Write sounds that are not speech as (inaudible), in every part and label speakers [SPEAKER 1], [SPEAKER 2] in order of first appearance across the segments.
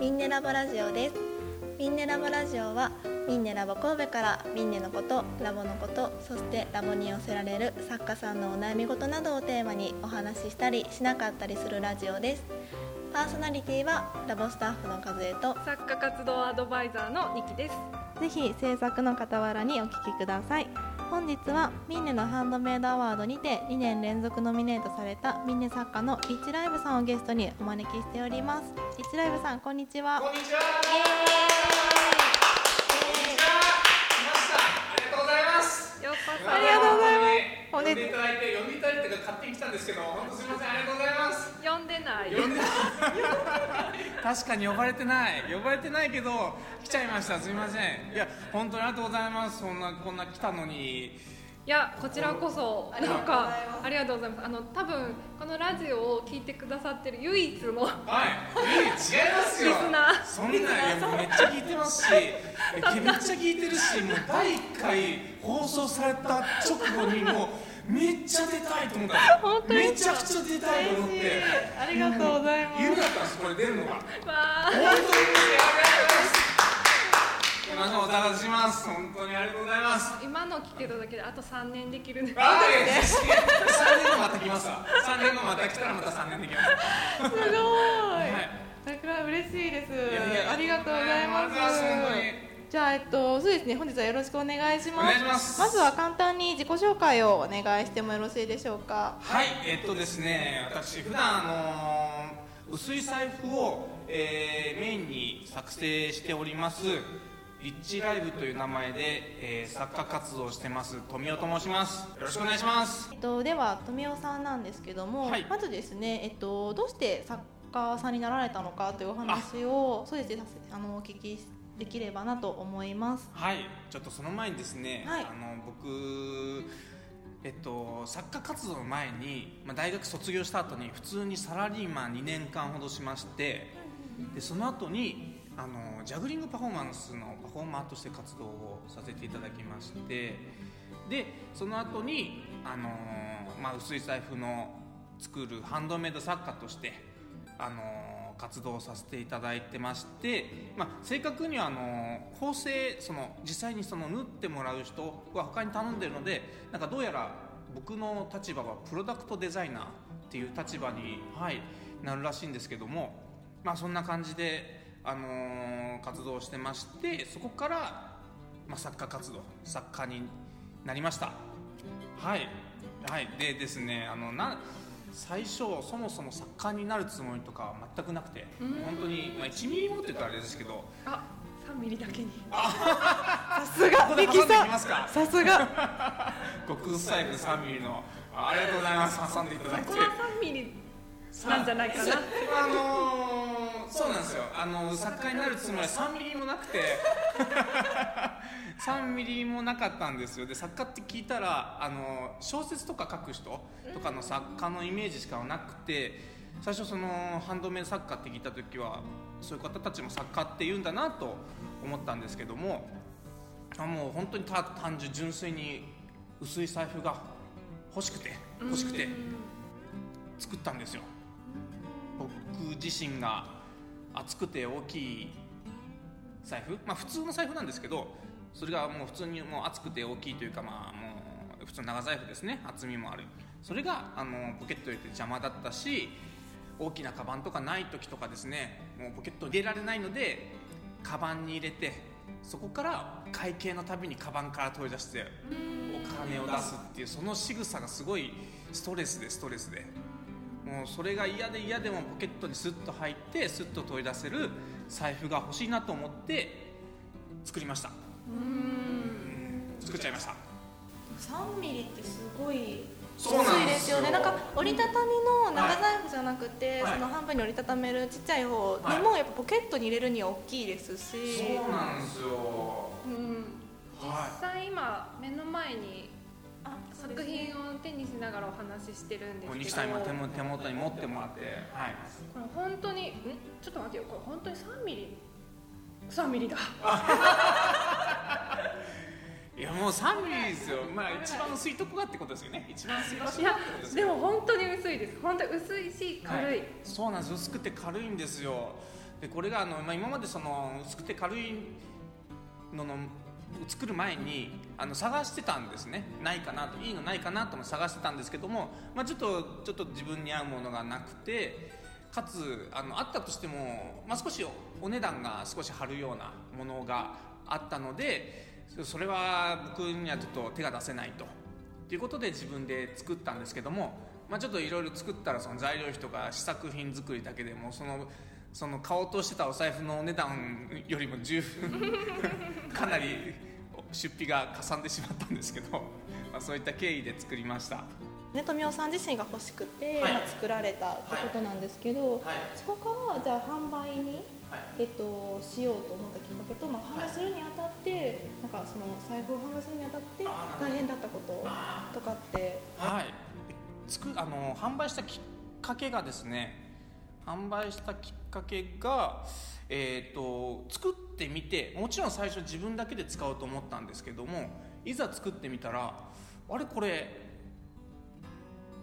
[SPEAKER 1] ミンネラボラジオです。ミンネラボラジオはミンネラボ神戸からミンネのことラボのことそしてラボに寄せられる作家さんのお悩み事などをテーマにお話ししたりしなかったりするラジオです。パーソナリティはラボスタッフの和江と。
[SPEAKER 2] 作家活動アドバイザーのニキです。
[SPEAKER 1] ぜひ制作の傍らにお聞きください本日はミンネのハンドメイドアワードにて2年連続ノミネートされたミンネ作家のリッチライブさんをゲストにお招きしております。リッチライブさんこんにちは。
[SPEAKER 3] こんにちは。ありがとうございます。
[SPEAKER 2] ようこそ。
[SPEAKER 1] ありがとうございます。
[SPEAKER 3] おねいただいて4勝手に来たんですけど本当すみませんありがとうございます。
[SPEAKER 2] 呼んでない。
[SPEAKER 3] 呼んでない確かに呼ばれてない。呼ばれてないけど来ちゃいました。すみません。いや本当にありがとうございます。そんなこんな来たのに。
[SPEAKER 2] いやこちらこそなんかありがとうございます。あの多分このラジオを聞いてくださってる唯一の
[SPEAKER 3] はい。唯一？違いますよ。そんないやめっちゃ聞いてますしめっちゃ聞いてるしもう第一回放送された直後にもうめっちゃ出たいと思った。めちゃくちゃ出たいと思って。
[SPEAKER 1] ありがとうございます。
[SPEAKER 3] 夢だったんですこれ出るのが。本当に。ありがとうございます。しします本当にありがとうございます。
[SPEAKER 2] 今の聞けただけであと3年できるね
[SPEAKER 3] あーいや3年後また来ますわ。3年後また来たらまた3年できます。
[SPEAKER 1] すごい。
[SPEAKER 3] はい。
[SPEAKER 1] 桜嬉しいです。
[SPEAKER 3] いやいや
[SPEAKER 1] ありがとうございます。
[SPEAKER 3] ありがとうございます。本当に
[SPEAKER 1] じゃあえっとそうですね本日はよろしくお願いします
[SPEAKER 3] お願いします
[SPEAKER 1] ずは簡単に自己紹介をお願いしてもよろしいでしょうか？
[SPEAKER 3] はい、えっとですね、私、普段あのー薄い財布を、えーメインに作成しております。リッチライブという名前で、えー作家活動をしてます富尾と申します。よろしくお願いします。
[SPEAKER 1] えっとでは富尾さんなんですけども、
[SPEAKER 3] はい
[SPEAKER 1] まずですねえっとどうして作家さんになられたのかというお話をそうですねあのお聞きできればなと思います。
[SPEAKER 3] はい、ちょっとその前にですね、
[SPEAKER 1] はい。
[SPEAKER 3] あの僕。えっと、作家活動の前に、まあ、大学卒業した後に普通にサラリーマン2年間ほどしましてでその後にあのジャグリングパフォーマンスのパフォーマーとして活動をさせていただきましてでその後にあの、まあ、薄い財布の作るハンドメイド作家としてあの活動させていただいてまして、まあ、正確にはあの縫製その実際にその縫ってもらう人は他に頼んでるのでなんかどうやら僕の立場はプロダクトデザイナーっていう立場に、はい、なるらしいんですけども、まあ、そんな感じで、あの活動してましてそこから、まあ、作家活動作家になりました。はい、はい、でですねあのな最初そもそも作家になるつもりとかは全くなくて本当に、まあ、1ミリもって言うとあれですけど。
[SPEAKER 2] あ3ミリだけに。
[SPEAKER 1] さすが。
[SPEAKER 3] ここで挟ん
[SPEAKER 1] さすが。
[SPEAKER 3] 極薄財布3ミリのあありがとうございます。挟んでいただいて。
[SPEAKER 2] ここは3ミリなんじゃないかな。
[SPEAKER 3] あのー、そうなんですよ。あの作家になるつもりは3ミリもなくて3ミリもなかったんですよ。で作家って聞いたらあの小説とか書く人とかの作家のイメージしかなくて最初そのハンドメイド作家って聞いた時はそういう方たちも作家って言うんだなと思ったんですけどもあもう本当にた単純純粋に薄い財布が欲しくて欲しくて作ったんですよ。僕自身が厚くて大きい財布。まあ普通の財布なんですけどそれがもう普通にもう厚くて大きいというかまあもう普通の長財布ですね。厚みもある。それがあのポケット入れて邪魔だったし大きなカバンとかない時とかですね。もうポケット入れられないのでカバンに入れてそこから会計のたびにカバンから取り出してお金を出すっていうその仕草がすごいストレスでストレスで。もうそれが嫌で嫌でもポケットにスッと入ってスッと取り出せる財布が欲しいなと思って作りました。作っちゃいました。
[SPEAKER 1] 3ミリってすごい
[SPEAKER 3] そうなん
[SPEAKER 1] 薄い
[SPEAKER 3] で
[SPEAKER 1] すすよね。なんか折りたたみの長財布じゃなくて、
[SPEAKER 3] はい。
[SPEAKER 1] その半分に折りたためるちっちゃい方でも、やっぱポケットに入れるには大きいですし。
[SPEAKER 3] そうなんですよ。
[SPEAKER 2] うん。
[SPEAKER 3] は
[SPEAKER 2] 実際今目の前に作品を手にしながらお話ししてるん
[SPEAKER 3] い
[SPEAKER 2] ですけど
[SPEAKER 3] 小西さん今手元に持ってもらって。はい。
[SPEAKER 2] これ本当にん？ちょっと待ってよ。これ本当に3ミリ？3ミリだ。(laughs)
[SPEAKER 3] いやもう3ミリですよ。まあ一番薄いとこがってことですよね。一番薄い場所ってことです
[SPEAKER 2] で
[SPEAKER 3] よ
[SPEAKER 2] も本当に薄いです。本当に薄いし軽い、
[SPEAKER 3] そうなんです薄くて軽いんですよ。でこれがあの、まあ、今までその薄くて軽いのの作る前にあの探してたんですね。ないかなと。いいのないかなとも探してたんですけども、まあ、ちょっとちょっと自分に合うものがなくてかつあのあったとしても、まあ、少しお値段が少し張るようなものがあったのでそれは僕にはちょっと手が出せないと。ということで自分で作ったんですけども、まあ、ちょっといろいろ作ったらその材料費とか試作品作りだけでもそのその買おうとしてたお財布のお値段よりも十分 (laughs) かなり出費がかさんでしまったんですけど、まあ、そういった経緯で作りました。
[SPEAKER 1] ね、富雄さん自身が欲しくて、
[SPEAKER 3] はい。
[SPEAKER 1] まあ作られたってことなんですけど、
[SPEAKER 3] はい。
[SPEAKER 1] そこからじゃあ販売に、
[SPEAKER 3] はい。
[SPEAKER 1] えっと、しようと思ったきっかけと、まあ、販売するにあたって、なんかその財布を販売するにあたって大変だったこととかって？
[SPEAKER 3] はい。つくあの販売したきっかけがですね販売したきっかけが、えー、と作ってみてもちろん最初自分だけで使おうと思ったんですけどもいざ作ってみたらあれこれ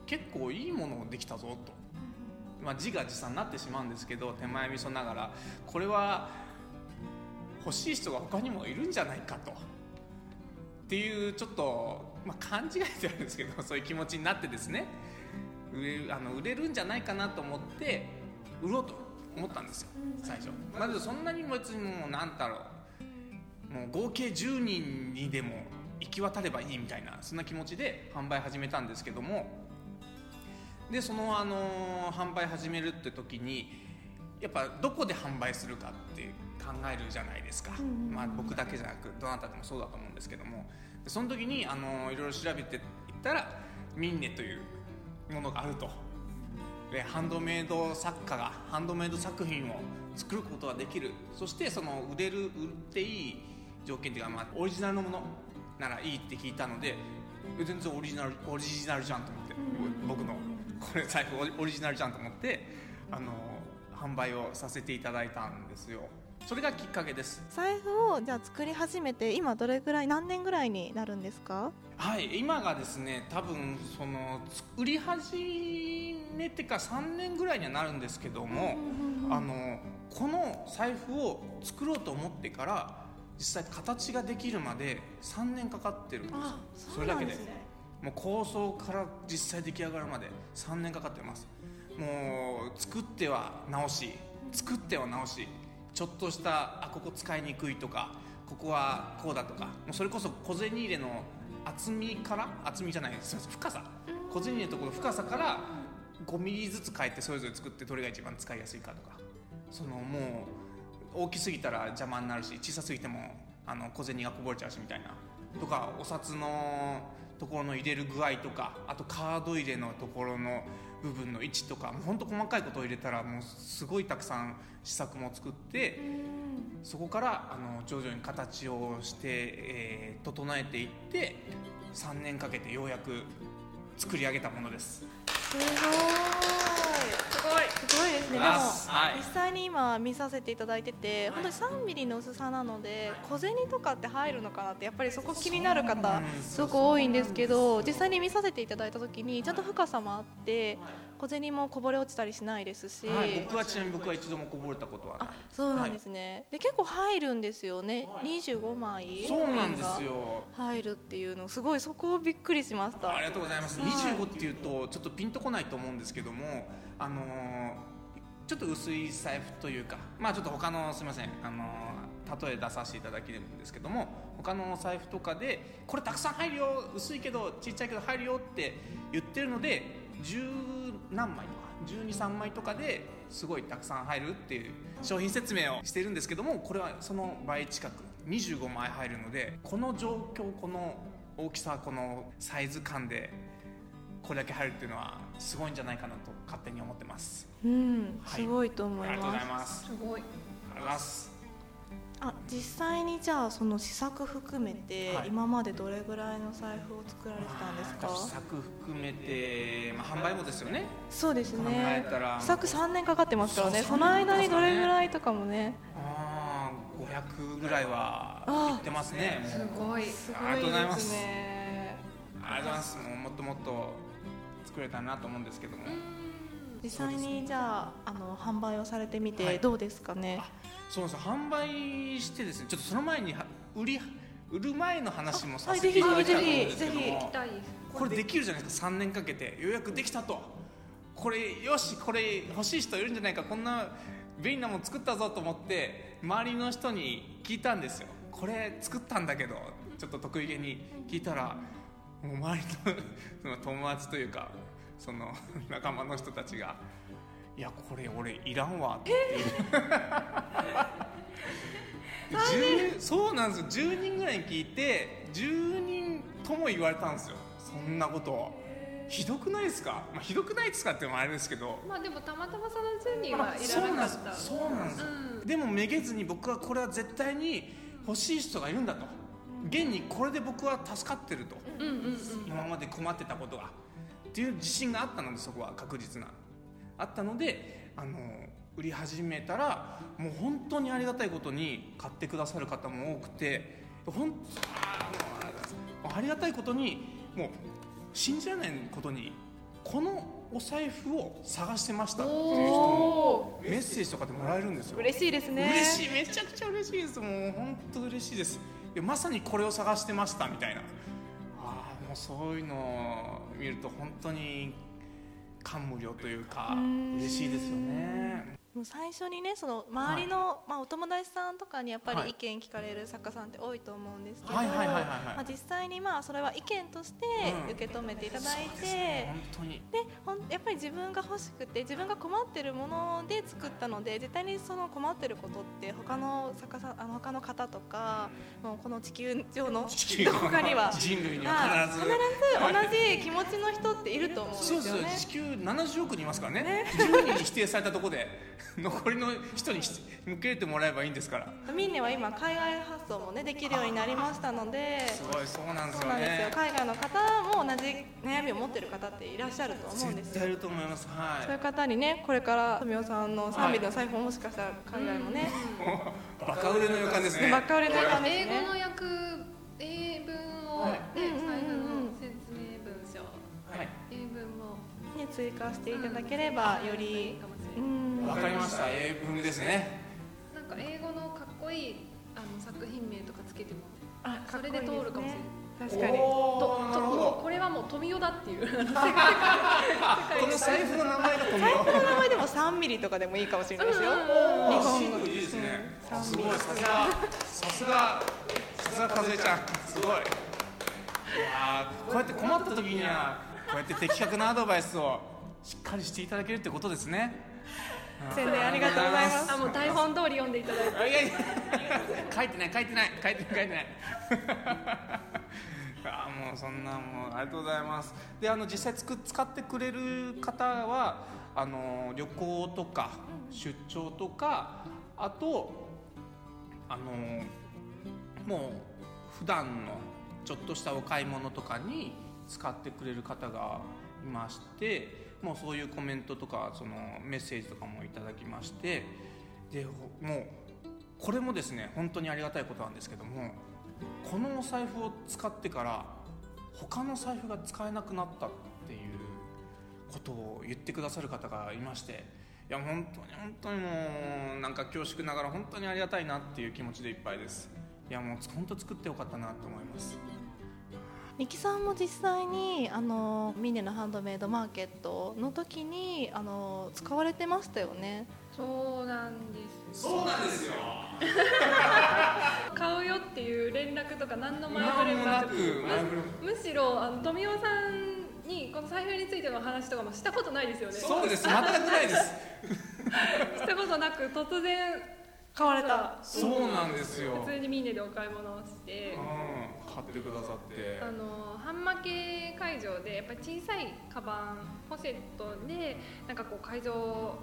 [SPEAKER 3] 結構いいものできたぞと、まあ、自画自賛になってしまうんですけど手前味噌ながら。これは欲しい人が他にもいるんじゃないかと。っていうちょっと、まあ、勘違いであるんですけど (laughs) そういう気持ちになってですね。売れあの売れるんじゃないかなと思って売ろうと思ったんですよ。最初。まずそんなに別にもう何だろう。もう合計10人にでも行き渡ればいいみたいなそんな気持ちで販売始めたんですけども。でその、あの販売始めるって時にやっぱどこで販売するかって考えるじゃないですか、まあ、僕だけじゃなくどなたでもそうだと思うんですけども。でその時に、あのいろいろ調べていったらミンネというものがあると。でハンドメイド作家がハンドメイド作品を作ることができる。そしてその売れる売っていい条件っていうか、まあ、オリジナルのものならいいって聞いたのでえ全然オリジナルオリジナルじゃんと思って、僕のこれ財布オリジナルじゃんと思ってあの販売をさせていただいたんですよ。それがきっかけです。
[SPEAKER 1] 財布をじゃあ作り始めて今どれぐらい何年ぐらいになるんですか？
[SPEAKER 3] はい今がですね多分その作り始めてから3年ぐらいにはなるんですけども、あのこの財布を作ろうと思ってから実際形ができるまで3年かかってるんですそれだけでもう構想から実際出来上がるまで3年かかってます。もう作っては直し作っては直しちょっとしたあここ使いにくいとかここはこうだとかもうそれこそ小銭入れの厚みから厚みじゃないすみません深さ。小銭入れのところの深さから5ミリずつ変えてそれぞれ作ってどれが一番使いやすいかとか。そのもう大きすぎたら邪魔になるし小さすぎてもあの小銭がこぼれちゃうしみたいな。とかお札のところの入れる具合とかあとカード入れのところの部分の位置とかもうほんと細かいことを入れたらもうすごいたくさん試作も作ってそこからあの徐々に形をして、えー整えていって3年かけてようやく作り上げたものです。
[SPEAKER 1] すごい。
[SPEAKER 2] すごい
[SPEAKER 1] すごいですね。でも、
[SPEAKER 3] あはい。
[SPEAKER 1] 実際に今見させていただいてて本当に3ミリの薄さなので小銭とかって入るのかなってやっぱりそこ気になる方
[SPEAKER 3] す
[SPEAKER 1] ごく多いんですけど実際に見させていただいた時にちゃんと深さもあって小銭もこぼれ落ちたりしないですし、
[SPEAKER 3] はい、僕はちなみに僕は一度もこぼれたことはない。
[SPEAKER 1] あそうなんですね、で結構入るんですよね。25枚。
[SPEAKER 3] そうなんですよ。
[SPEAKER 1] 入るっていうのすごいそこをびっくりしました。
[SPEAKER 3] ありがとうございます、
[SPEAKER 1] はい。
[SPEAKER 3] 25っていうとちょっとピンとこないと思うんですけどもあのーちょっと薄い財布というかまあちょっと他のすみません。あのー例え出させていただけるんですけども他のお財布とかでこれたくさん入るよ薄いけどちっちゃいけど入るよって言ってるので十何枚とか123枚とかですごいたくさん入るっていう商品説明をしてるんですけどもこれはその倍近く25枚入るのでこの状況この大きさこのサイズ感でこれだけ入るっていうのはすごいんじゃないかなと勝手に思ってます。
[SPEAKER 1] うん
[SPEAKER 3] はい。
[SPEAKER 1] すごいと思い
[SPEAKER 3] ありがとうご
[SPEAKER 1] ます、
[SPEAKER 3] ざいます。
[SPEAKER 2] すごい。
[SPEAKER 3] ありがとうございます
[SPEAKER 1] あ実際にじゃあその試作含めて、
[SPEAKER 3] はい。
[SPEAKER 1] 今までどれぐらいの財布を作られてたんですか？
[SPEAKER 3] 試作含めて、まあ、販売もですよね。
[SPEAKER 1] そうです
[SPEAKER 3] 考
[SPEAKER 1] ね
[SPEAKER 3] えたら。
[SPEAKER 1] 試作3年かかってますからね。
[SPEAKER 3] そう
[SPEAKER 1] その間にどれぐらいとかもね。
[SPEAKER 3] ああ500ぐらいは
[SPEAKER 1] あ
[SPEAKER 3] いってますね。
[SPEAKER 2] すごい。
[SPEAKER 1] す
[SPEAKER 3] ありがとうございます。
[SPEAKER 1] ね。
[SPEAKER 3] ありがとうございます。もっともっと作れたらなと思うんですけども。
[SPEAKER 1] 実実際にじゃああの販売をされてみ
[SPEAKER 3] はい。
[SPEAKER 1] てどうですかね、
[SPEAKER 3] そうなんですよ。販売してですねちょっとその前には売り売る前の話もさ
[SPEAKER 1] はい
[SPEAKER 3] せていただきたいと思うん
[SPEAKER 1] ぜひ
[SPEAKER 3] ですけどもこれできるじゃないですか。3年かけてようやくできたと。これよしこれ欲しい人いるんじゃないか。こんな便利なもの作ったぞと思って周りの人に聞いたんですよ。これ作ったんだけどちょっと得意げに聞いたらもう周り (laughs) の友達というかその (laughs) 仲間の人たちが「いやこれ俺いらんわ」って。言う10そうなんですよ。10人ぐらいに聞いて10人とも言われたんですよ。そんなことを。ひどくないですか、まあ、ひどくないですかっていうのもあれですけど。
[SPEAKER 2] まあでもたまたまその10人はいらなかった。
[SPEAKER 3] なんです。そうなんですよ、
[SPEAKER 2] うん。
[SPEAKER 3] でもめげずに僕はこれは絶対に欲しい人がいるんだと。現にこれで僕は助かってると、
[SPEAKER 2] うんうんうん。
[SPEAKER 3] 今まで困ってたことがっていう自信があったのでそこは確実な。あったのであの売り始めたらもう本当にありがたいことに買ってくださる方も多くてほんありがたいことにもう信じられないことにこのお財布を探してました。っていう人もメッセージとかでもらえるんですよ。
[SPEAKER 1] 嬉しいですね。
[SPEAKER 3] 嬉しい。めちゃくちゃ嬉しいです。もう本当嬉しいです。いやまさにこれを探してましたみたいなそういうのを見ると本当に感無量というか
[SPEAKER 1] ん。
[SPEAKER 3] 嬉しいですよね
[SPEAKER 1] 最初にねその周りの、まあ、お友達さんとかにやっぱ
[SPEAKER 3] はい。
[SPEAKER 1] り意見聞かれる作家さんって多いと思うんですけど、実際にまあそれは意見として
[SPEAKER 3] うん。
[SPEAKER 1] 受け止めていただい
[SPEAKER 3] そうですね。
[SPEAKER 1] ほんやっぱり自分が欲しくて自分が困ってるもので作ったので絶対にその困ってることって他の作家さんあの他の方とかもうこの地球上のどこかには
[SPEAKER 3] 人類に
[SPEAKER 1] はい
[SPEAKER 3] は必ず
[SPEAKER 1] 必ず同じ気持ちの人っていると思うんです
[SPEAKER 3] そうです。よ
[SPEAKER 1] よね。
[SPEAKER 3] 地球70億人いますからね。10人に否定されたところで (laughs) 残りの人に向けてもらえばいいんですから。
[SPEAKER 1] ミンネは今海外発送もねできるようになりましたのです
[SPEAKER 3] ごいそうなんですよ
[SPEAKER 1] そうなんですよ。
[SPEAKER 3] ね
[SPEAKER 1] 海外の方も同じ悩みを持ってる方っていらっしゃると思うんですよ。
[SPEAKER 3] 絶対いると思います。は
[SPEAKER 1] そういう方にねこれから富雄さんの3ミリの財布をもしかしたら海外もね、
[SPEAKER 3] い (laughs) バカ売れの予感ですね。
[SPEAKER 1] ばっかりの感じですね。
[SPEAKER 2] 英語の訳英文を、
[SPEAKER 3] はい。
[SPEAKER 2] ね
[SPEAKER 1] うんうんうん
[SPEAKER 2] 財布の説明文章
[SPEAKER 3] はい。
[SPEAKER 2] 英文も
[SPEAKER 1] ね追加していただければよ
[SPEAKER 2] いい
[SPEAKER 1] り
[SPEAKER 2] かもしれ
[SPEAKER 1] う
[SPEAKER 2] ない。
[SPEAKER 1] ん
[SPEAKER 3] わかりました。英文ですね。
[SPEAKER 2] なんか英語のかっこいいあの作品名とかつけても
[SPEAKER 1] あ
[SPEAKER 2] それで通るかもしれない。
[SPEAKER 1] 確かに。
[SPEAKER 3] お
[SPEAKER 2] と
[SPEAKER 3] ーなるほ
[SPEAKER 2] と
[SPEAKER 3] ど。
[SPEAKER 2] これはもう富代だっていう。
[SPEAKER 3] あ (laughs) この財布の名前が富
[SPEAKER 1] 財布の
[SPEAKER 3] 雄
[SPEAKER 1] 名前でも3ミリとかでもいいかもしれないですよ。日本語
[SPEAKER 3] いいですね。
[SPEAKER 1] うん。
[SPEAKER 3] すごいさすがさすがさすが和江ちゃん。すごい。いやーこうやって困った時にはこうやって的確なアドバイスをしっかりしていただけるってことですね
[SPEAKER 1] 宣伝ありがとうございます。
[SPEAKER 2] あもう台本通り読んでいただいて。
[SPEAKER 3] あいやいや。書いてない書いてない書いてない書いてない。(laughs) あもうそんなもうありがとうございます。であの実際つく使ってくれる方はあの旅行とか出張とかあとあのもう普段のちょっとしたお買い物とかに使ってくれる方がいましてもうそういうコメントとかそのメッセージとかもいただきましてでもうこれもですね本当にありがたいことなんですけどもこのお財布を使ってから他の財布が使えなくなったっていうことを言ってくださる方がいましていや本当に本当にもうなんか恐縮ながら本当にありがたいなっていう気持ちでいっぱいです。いやもう本当作ってよかったなと思います。
[SPEAKER 1] ミキさんも実際にあのミネのハンドメイドマーケットの時にあの使われてましたよね？
[SPEAKER 2] そうなんです
[SPEAKER 3] そうなんですよ。(laughs)
[SPEAKER 2] 買うよっていう連絡とか何の前
[SPEAKER 3] 何
[SPEAKER 2] 触れもなく。むしろあの富雄さんにこの財布についての話とかもしたことないですよね。
[SPEAKER 3] そうです。全くないです。(laughs)
[SPEAKER 2] したことなく突然
[SPEAKER 1] 買われた。
[SPEAKER 3] そうなんですよ。
[SPEAKER 2] 普通にミーネでお買い物をして。
[SPEAKER 3] うん買ってくださって。
[SPEAKER 2] あの半負け会場でやっぱり小さいカバンポシェットでなんかこう会場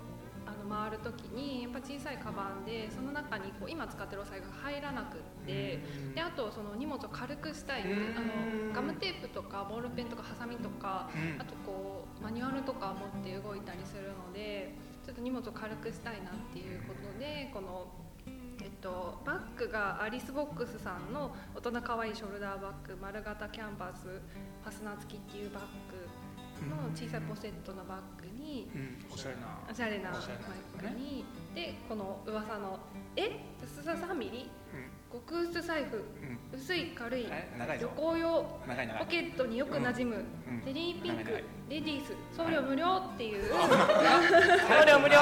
[SPEAKER 2] あの回る時にやっぱ小さいカバンでその中にこう今使ってるお財布が入らなくって
[SPEAKER 3] うん。
[SPEAKER 2] であとその荷物を軽くしたい
[SPEAKER 3] うん。
[SPEAKER 2] あのガムテープとかボールペンとかハサミとか
[SPEAKER 3] うん。
[SPEAKER 2] あとこうマニュアルとか持って動いたりするのでちょっと荷物を軽くしたいなっていうことでこの、と、バッグがアリスボックスさんの大人かわいいショルダーバッグ丸型キャンバスファスナー付きっていうバッグの小さいポシェットのバッグに
[SPEAKER 3] うん。おしゃれな。
[SPEAKER 2] おしゃれなバッグにでこの噂のえ？薄さ3ミリ？
[SPEAKER 3] うん
[SPEAKER 2] 極薄財布。
[SPEAKER 3] うん。
[SPEAKER 2] 薄い軽い。旅行用。ポケットによく馴染む、
[SPEAKER 3] うん。
[SPEAKER 2] テリーピンク。レディース。送料無料っていう、
[SPEAKER 3] 送料無料。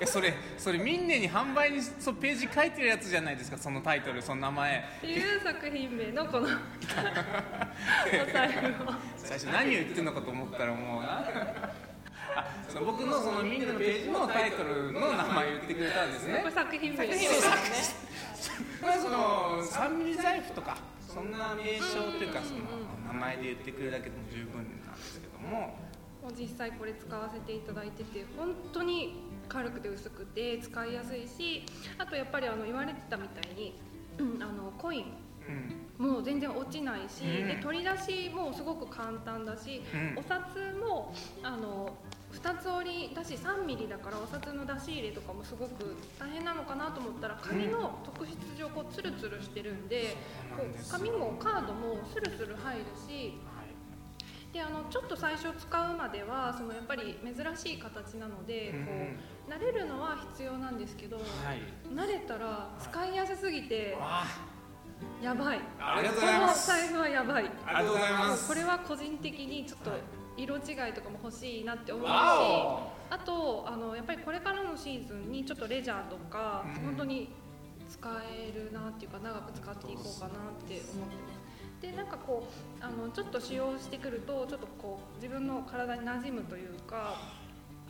[SPEAKER 3] えそれそれミンネに販売にそうページ書いてるやつじゃないですか？そのタイトルその名前。
[SPEAKER 2] っていう作品名のこの。(laughs) お財布を。
[SPEAKER 3] 最初何を言ってるのかと思ったらもう。なあその僕のそのミンネのページのタイトルの名前言ってくれたんですね。
[SPEAKER 2] これ作品名
[SPEAKER 1] 品名。で
[SPEAKER 3] その3ミリ財布とかそんな名称というかその名前で言ってくれるだけでも十分なんですけども。
[SPEAKER 2] もう実際これ使わせていただいてて本当に軽くて薄くて使いやすいしあとやっぱりあの言われてたみたいに、うんあのコイン。
[SPEAKER 3] うん。
[SPEAKER 2] もう全然落ちないし、
[SPEAKER 3] うん。
[SPEAKER 2] で取り出しもすごく簡単だし、
[SPEAKER 3] うん。
[SPEAKER 2] お札もあの2つ折りだし3ミリだからお札の出し入れとかもすごく大変なのかなと思ったら紙の特質上こうツルツルしてるんでこう紙もカードもスルスル入るしであのちょっと最初使うまではそのやっぱり珍しい形なので、
[SPEAKER 3] うん
[SPEAKER 2] こう慣れるのは必要なんですけど、
[SPEAKER 3] はい。
[SPEAKER 2] 慣れたら使いやすすぎて
[SPEAKER 3] あ。
[SPEAKER 2] やばい。
[SPEAKER 3] ありがとうございます。
[SPEAKER 2] この財布はやばい。
[SPEAKER 3] ありがとうございます。
[SPEAKER 2] これは個人的にちょっと色違いとかも欲しいなって思うしあとあのやっぱりこれからのシーズンにちょっとレジャーとか、
[SPEAKER 3] うん。
[SPEAKER 2] 本当に使えるなっていうか長く使っていこうかなって思ってます。でなんかこうあのちょっと使用してくるとちょっとこう自分の体に馴染むというか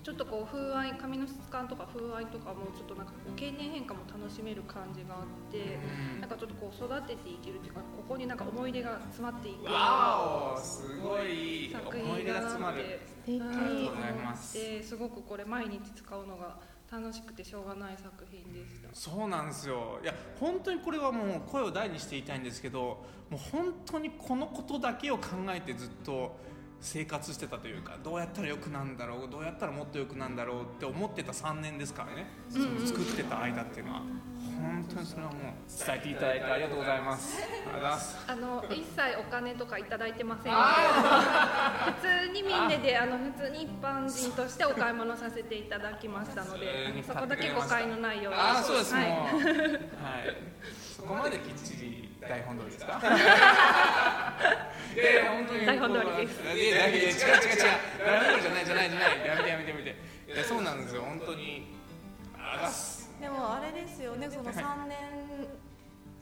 [SPEAKER 2] ちょっとこう風合い髪の質感とか風合いとかもちょっとなんかこう経年変化も楽しめる感じがあって
[SPEAKER 3] うん。
[SPEAKER 2] なんかちょっとこう育てていけるっていうかここになんか思い出が詰まっていく。
[SPEAKER 3] わおすごい
[SPEAKER 2] 作
[SPEAKER 3] 思い出
[SPEAKER 2] 品。
[SPEAKER 3] が詰まる
[SPEAKER 2] って
[SPEAKER 1] 素敵
[SPEAKER 2] うん
[SPEAKER 3] ありがとうございます
[SPEAKER 2] すごくこれ毎日使うのが楽しくてしょうがない作品でした。
[SPEAKER 3] そうなんですよ。いや本当にこれはもう声を大にして言いたいんですけどもう本当にこのことだけを考えてずっと生活してたというかどうやったらよくなんだろうどうやったらもっとよくなんだろうって思ってた3年ですからね、その作ってた間っていうのは。本当にそれはもう伝えていただいてありがとうございます。ありがとうございます。
[SPEAKER 2] あの一切お金とかいただいてません。けど普通にみんなであの普通に一般人としてお買い物させていただきましたのでそこだけ誤解のないように。
[SPEAKER 3] ああそうです、
[SPEAKER 2] はい。
[SPEAKER 3] もうはい。そこまできっちり台本通りですか？(laughs) いやいや本当に。
[SPEAKER 2] 台本通りです。
[SPEAKER 3] いやいやいや違う違う違う。台本通りじゃないじゃないじゃない。やめてやめてやめて。いやそうなんですよ本当に。
[SPEAKER 1] でもあれですよねその3年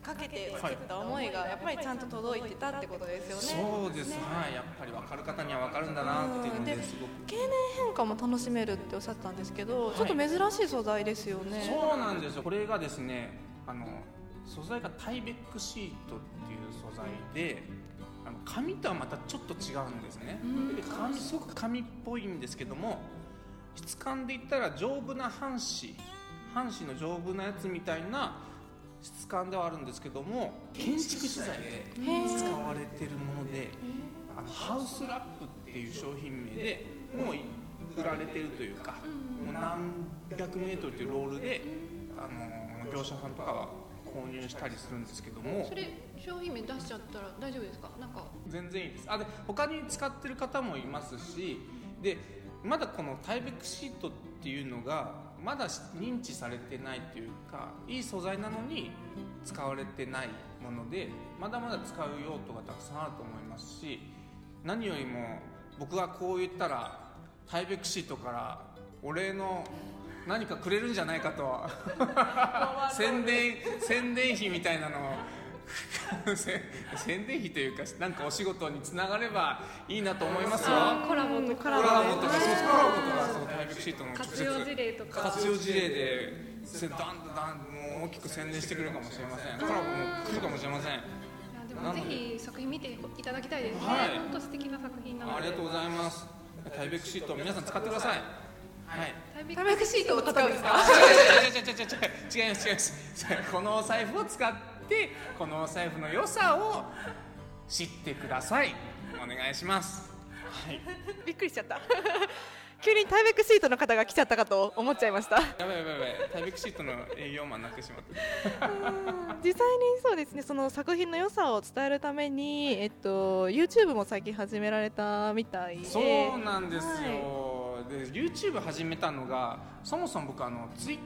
[SPEAKER 1] かけて作った思いがやっぱりちゃんと届いてたってことですよね。
[SPEAKER 3] そうです、はいやっぱり分かる方には分かるんだなっていうのですごく。
[SPEAKER 1] 経年変化も楽しめるっておっしゃってたんですけど、
[SPEAKER 3] い
[SPEAKER 1] ちょっと珍しい素材ですよね
[SPEAKER 3] そうなんですよこれがですねあの素材がタイベックシートっていう素材であの紙とはまたちょっと違うんですね。で紙すごく紙っぽいんですけども質感で言ったら丈夫な半紙。半紙の丈夫なやつみたいな質感ではあるんですけども建築資材で使われてるものであのハウスラップっていう商品名でもう売られてるというか、もう何百メートルっていうロールであの業者さんとかは購入したりするんですけども。
[SPEAKER 2] それ商品名出しちゃったら大丈夫ですか？なんか。
[SPEAKER 3] 全然いいです。あで他に使ってる方もいますしでまだこのタイベックシートっていうのがまだ認知されてないというかいい素材なのに使われてないものでまだまだ使う用途がたくさんあると思いますし何よりも僕がこう言ったらタイベックシートからお礼の何かくれるんじゃないかと。(laughs) 宣伝宣伝費みたいなのを。せ (laughs) 宣伝費というかなんかお仕事につながればいいなと思いますよ。
[SPEAKER 2] コラボとか。
[SPEAKER 3] コラボとかそうコラボとかそうタイベックシートの
[SPEAKER 2] 活用事例とか。
[SPEAKER 3] 活用事例でせだんだんもう大きく宣伝してくれるかもしれません。コラボも来るかもしれません。
[SPEAKER 2] でもぜひ作品見ていただきたいです。ね、
[SPEAKER 3] はい。
[SPEAKER 2] 本当素敵な作品なので。
[SPEAKER 3] ありがとうございます。タイベックシート皆さん使ってくださいはい。
[SPEAKER 2] タイベッ
[SPEAKER 1] クシートを使うんですか？
[SPEAKER 3] 違う違う違う違う違う違う違います違いますこのお財布を使ってこのお財布の良さを知ってください。お願いします。はい。
[SPEAKER 1] びっくりしちゃった。(laughs)
[SPEAKER 4] 急にタイベックシートの方が来ちゃったかと思っちゃいました。
[SPEAKER 3] やばいやばいやばい。タイベックシートの営業マンになってしまった。(laughs)
[SPEAKER 4] 実際にそうですねその作品の良さを伝えるために、えっと、YouTube も最近始められたみたいで。
[SPEAKER 3] そうなんですよ、で YouTube 始めたのがそもそも僕あの Twitter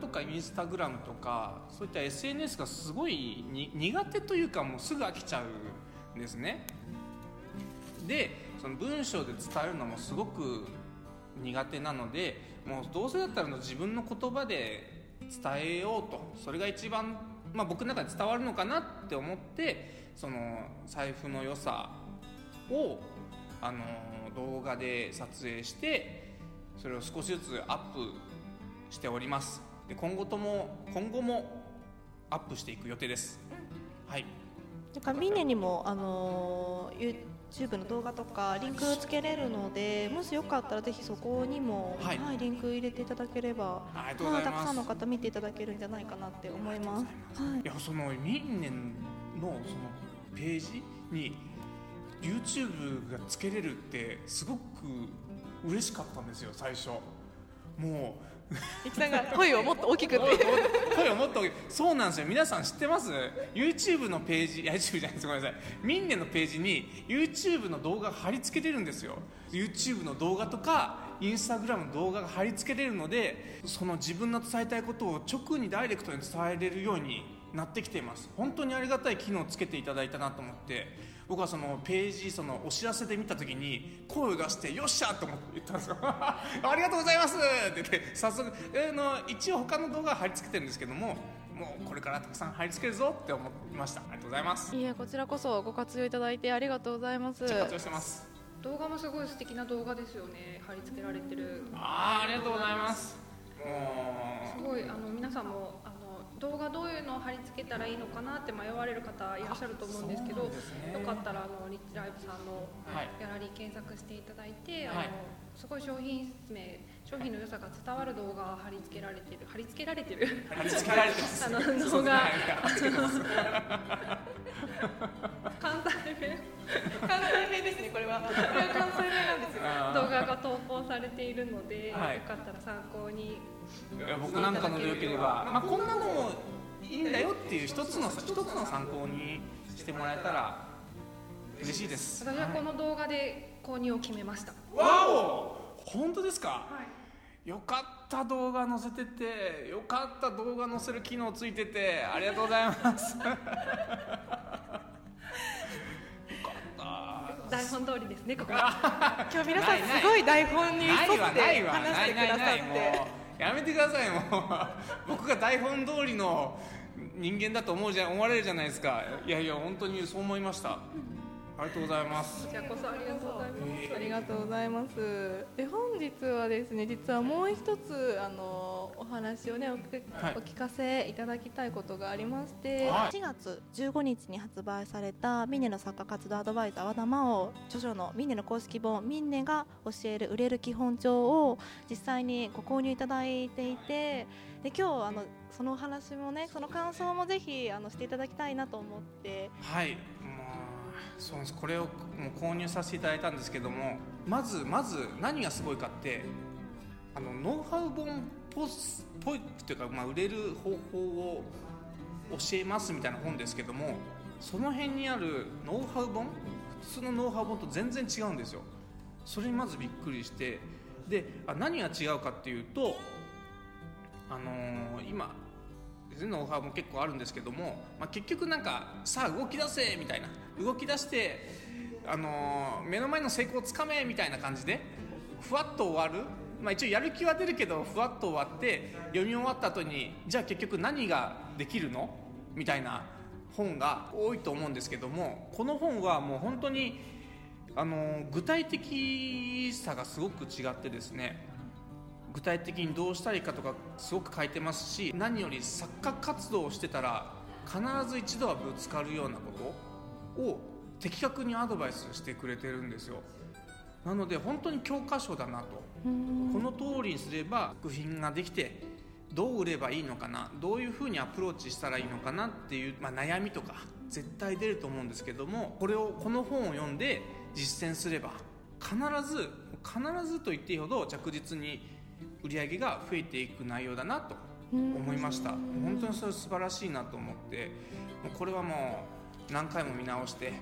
[SPEAKER 3] とか Instagram とかそういった SNS がすごい苦手というかもうすぐ飽きちゃうんですね。でその文章で伝えるのもすごく苦手なのでもうどうせだったらの自分の言葉で伝えようと。それが一番、まあ、僕の中で伝わるのかなって思ってその財布の良さをあの動画で撮影してそれを少しずつアップしております。で今後とも今後もアップしていく予定です。はい。
[SPEAKER 1] なんかミネにもあの YouTube の動画とかリンクつけれるのでもしよかったらぜひそこにも、
[SPEAKER 3] はい。
[SPEAKER 1] はい、リンク入れていただければ
[SPEAKER 3] あり
[SPEAKER 1] たくさんの方見ていただけるんじゃないかなって思います。はい。
[SPEAKER 3] いやそのミンネンのそのページに YouTube がつけれるってすごく嬉しかったんですよ最初。もう。
[SPEAKER 4] ゆきさんが声をもっと大きく (laughs)
[SPEAKER 3] 声をもっとそうなんですよ。皆さん知ってます？YouTube のページ YouTube じゃないです。ごめんなさい。ミンネのページに YouTube の動画が貼り付けれるんですよ。YouTube の動画とか Instagram の動画が貼り付けれるのでその自分の伝えたいことを直にダイレクトに伝えれるようになってきています。本当にありがたい機能をつけていただいたなと思って僕はそのページそのお知らせで見た時に声を出して「よっしゃ!」と思って言ったんですよ「(laughs) ありがとうございます!」って言って早速、えーの一応他の動画は貼り付けてるんですけどももうこれからたくさん貼り付けるぞって思いました。ありがとうございます。
[SPEAKER 4] いえこちらこそご活用いただいてありがとうございます。
[SPEAKER 3] 活用してます。
[SPEAKER 2] 動画もすごい素敵な動画ですよね。貼り付けられてる。
[SPEAKER 3] あーありがとうございます。も
[SPEAKER 2] すごいあの皆さんもあの動画どういうのを貼り付けたらいいのかなって迷われる方いらっしゃると思うんですけど
[SPEAKER 3] ね。
[SPEAKER 2] よかったらあのリッチライブさんの
[SPEAKER 3] はい。
[SPEAKER 2] ギャラリー検索していただいて、
[SPEAKER 3] はい。
[SPEAKER 2] あのすごい商品名商品の良さが伝わる動画が貼り付けられてる貼り付けられてる。
[SPEAKER 3] う貼り付けられてます (laughs)
[SPEAKER 2] あの動画関西弁。
[SPEAKER 4] 関西弁ですねこれは。これは関西弁なんですよ。(laughs)
[SPEAKER 2] 動画が投稿されているので、
[SPEAKER 3] はい。
[SPEAKER 2] よかったら参考に。
[SPEAKER 3] いや僕なんかのでよければ、まあ、こんなのもいいんだよっていう一つの一つの参考にしてもらえたら嬉しいです。
[SPEAKER 2] 私はこの動画で購入を決めました、
[SPEAKER 3] わお！本当ですか？
[SPEAKER 2] はい
[SPEAKER 3] よかった動画載せててよかった動画載せる機能ついててありがとうございます。よかった
[SPEAKER 2] 台本通りですねここ (laughs)
[SPEAKER 4] 今日皆さんすごい台本に沿って話してくださっ
[SPEAKER 3] ないないないも
[SPEAKER 4] て
[SPEAKER 3] うやめてくださいもう。僕が台本通りの人間だと思うじゃ思われるじゃないですか。いやいや本当にそう思いましたありがとうございます。
[SPEAKER 2] こちらこそありがとうございます。
[SPEAKER 4] ありがとうございます。で本日はですね実はもう一つあのお話をねお聞かせいただきたいことがありまして、
[SPEAKER 3] はい。
[SPEAKER 1] 4月15日に発売されたミネの作家活動アドバイザー和田真央著書のミネの公式本ミネが教える売れる基本帳を実際にご購入いただいていてで今日あのそのお話もねその感想もぜひあのしていただきたいなと思って。
[SPEAKER 3] はいそうです。これをもう購入させていただいたんですけどもまずまず何がすごいかってあのノウハウ本っぽいっていうか、まあ、売れる方法を教えますみたいな本ですけどもその辺にあるノウハウ本普通のノウハウ本と全然違うんですよ。それにまずびっくりしてであ何が違うかっていうとあのー今ノウハウも結構あるんですけども、まあ、結局なんかさあ動き出せみたいな。動き出して、あのー目の前の成功をつかめみたいな感じでふわっと終わる、まあ、一応やる気は出るけどふわっと終わって読み終わった後にじゃあ結局何ができるのみたいな本が多いと思うんですけどもこの本はもう本当に、あのー具体的さがすごく違ってですね具体的にどうしたらいいかとかすごく書いてますし何より作家活動をしてたら必ず一度はぶつかるようなことを的確にアドバイスしてくれてるんですよ。なので本当に教科書だなと。この通りにすれば作品ができてどう売ればいいのかなどういうふうにアプローチしたらいいのかなっていう、まあ、悩みとか絶対出ると思うんですけどもこれをこの本を読んで実践すれば必ず必ずと言っていいほど着実に売り上げが増えていく内容だなと思いました。本当にそれ素晴らしいなと思って。もうこれはもう何回も見直して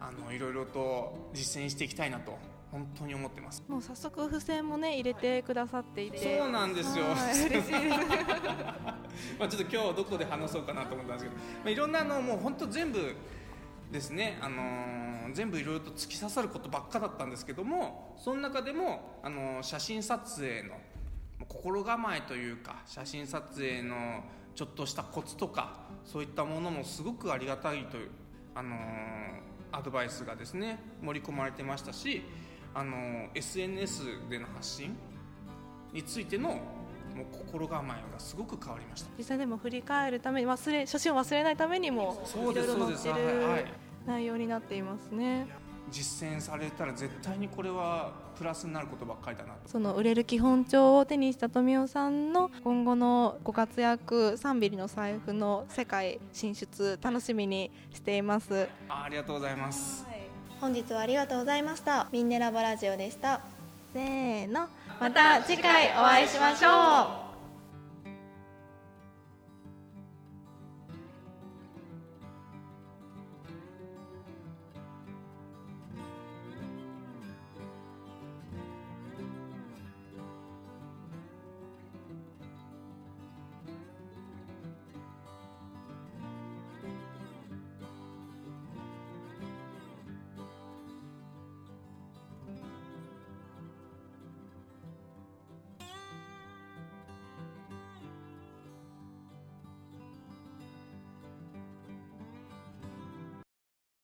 [SPEAKER 3] あのいろいろと実践していきたいなと本当に思ってます。
[SPEAKER 1] もう早速付箋もね入れてくださっていて。
[SPEAKER 3] そうなんですよ。(laughs) まあちょっと今日どこで話そうかなと思ったんですけど、まあ、いろんなあのもう本当全部ですね、あのー全部いろいろと突き刺さることばっかだったんですけどもその中でも、あのー写真撮影の心構えというか写真撮影のちょっとしたコツとかそういったものもすごくありがたいという、あのーアドバイスがですね盛り込まれてましたし、あのー SNS での発信についてのもう心構えがすごく変わりました。
[SPEAKER 1] 実際でも振り返るために忘れ写真を忘れないためにも
[SPEAKER 3] そう
[SPEAKER 1] いろいろ載ってる内容になっていますね
[SPEAKER 3] 実践されたら絶対にこれはプラスになることばっかりだなと。
[SPEAKER 1] その売れる基本帳を手にした富雄さんの今後のご活躍3ビリの財布の世界進出楽しみにしています。
[SPEAKER 3] あありがとうございます。
[SPEAKER 5] 本日はありがとうございました。ミンネラボラジオでした。
[SPEAKER 1] せーの。
[SPEAKER 5] また次回お会いしましょう